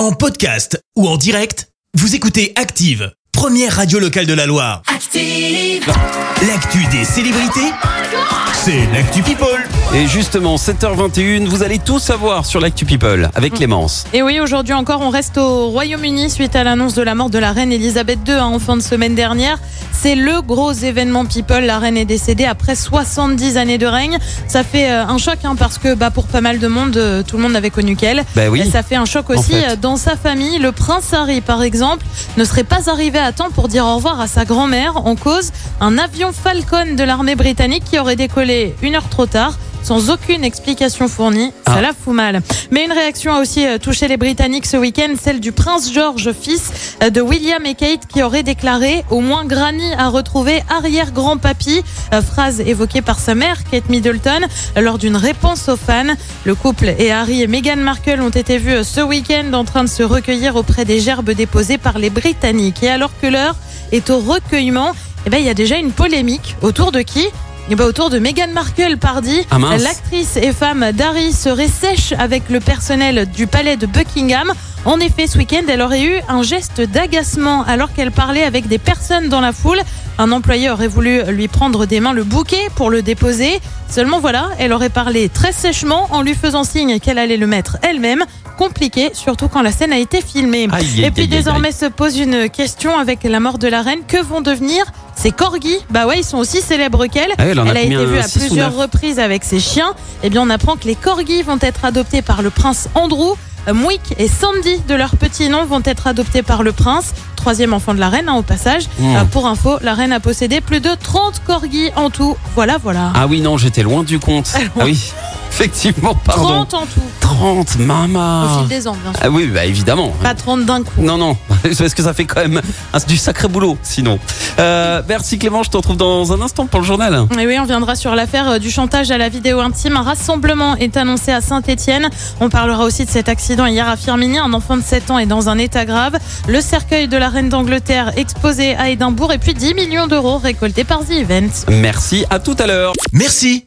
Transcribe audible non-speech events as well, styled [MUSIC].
En podcast ou en direct, vous écoutez Active, première radio locale de la Loire. Active. L'actu des célébrités, c'est l'actu People. Et justement, 7h21, vous allez tout savoir sur l'actu People avec Clémence. Et oui, aujourd'hui encore, on reste au Royaume-Uni suite à l'annonce de la mort de la reine Elisabeth II hein, en fin de semaine dernière. C'est le gros événement People. La reine est décédée après 70 années de règne. Ça fait euh, un choc hein, parce que bah, pour pas mal de monde, euh, tout le monde n'avait connu qu'elle. Bah oui. Et ça fait un choc aussi fait. euh, dans sa famille. Le prince Harry, par exemple, ne serait pas arrivé à temps pour dire au revoir à sa grand-mère en cause un avion Falcon de l'armée britannique qui aurait décollé une heure trop tard. Sans aucune explication fournie, ça Ah. la fout mal. Mais une réaction a aussi euh, touché les Britanniques ce week-end, celle du prince George, fils euh, de William et Kate, qui aurait déclaré Au moins Granny a retrouvé arrière-grand-papy. Euh, Phrase évoquée par sa mère, Kate Middleton, lors d'une réponse aux fans. Le couple et Harry et Meghan Markle ont été vus ce week-end en train de se recueillir auprès des gerbes déposées par les Britanniques. Et alors que l'heure est au recueillement, eh ben, il y a déjà une polémique autour de qui? Ben, autour de Meghan Markle, pardi. Ah. L'actrice et femme d'Harry serait sèche avec le personnel du palais de Buckingham. En effet, ce week-end, elle aurait eu un geste d'agacement alors qu'elle parlait avec des personnes dans la foule. Un employé aurait voulu lui prendre des mains le bouquet pour le déposer. Seulement voilà, elle aurait parlé très sèchement en lui faisant signe qu'elle allait le mettre elle-même. Compliqué, surtout quand la scène a été filmée. Aïe, et puis aïe, aïe, désormais se pose une question avec la mort de la reine. Que vont devenir ces corgis Bah ouais, ils sont aussi célèbres qu'elle. Ah elle a elle a été vue à six ou plusieurs reprises avec ses chiens. Eh bien, on apprend que les corgis vont être adoptés par le prince Andrew. Euh, Mwick et Sandy, de leur petit nom, vont être adoptés par le prince, troisième enfant de la reine, hein, au passage. Mmh. Euh, pour info, la reine a possédé plus de 30 corgis en tout. Voilà, voilà. Ah oui, non, j'étais loin du compte. [LAUGHS] Ah oui, effectivement, pardon. 30 en tout, 30, au maman. fil des ans, bien sûr. Ah oui, bah évidemment. Pas 30 d'un coup. Non, non, [LAUGHS] parce que ça fait quand même un- du sacré boulot, sinon. Euh, merci Clément, je te retrouve dans un instant pour le journal. Et oui, on viendra sur l'affaire euh, du chantage à la vidéo intime. Un rassemblement est annoncé à Saint-Etienne. On parlera aussi de cet accident hier à Firminy. Un enfant de 7 ans est dans un état grave. Le cercueil de la reine d'Angleterre exposé à Édimbourg. Et puis 10 millions d'euros récoltés par The Event. Merci, à tout à l'heure. Merci,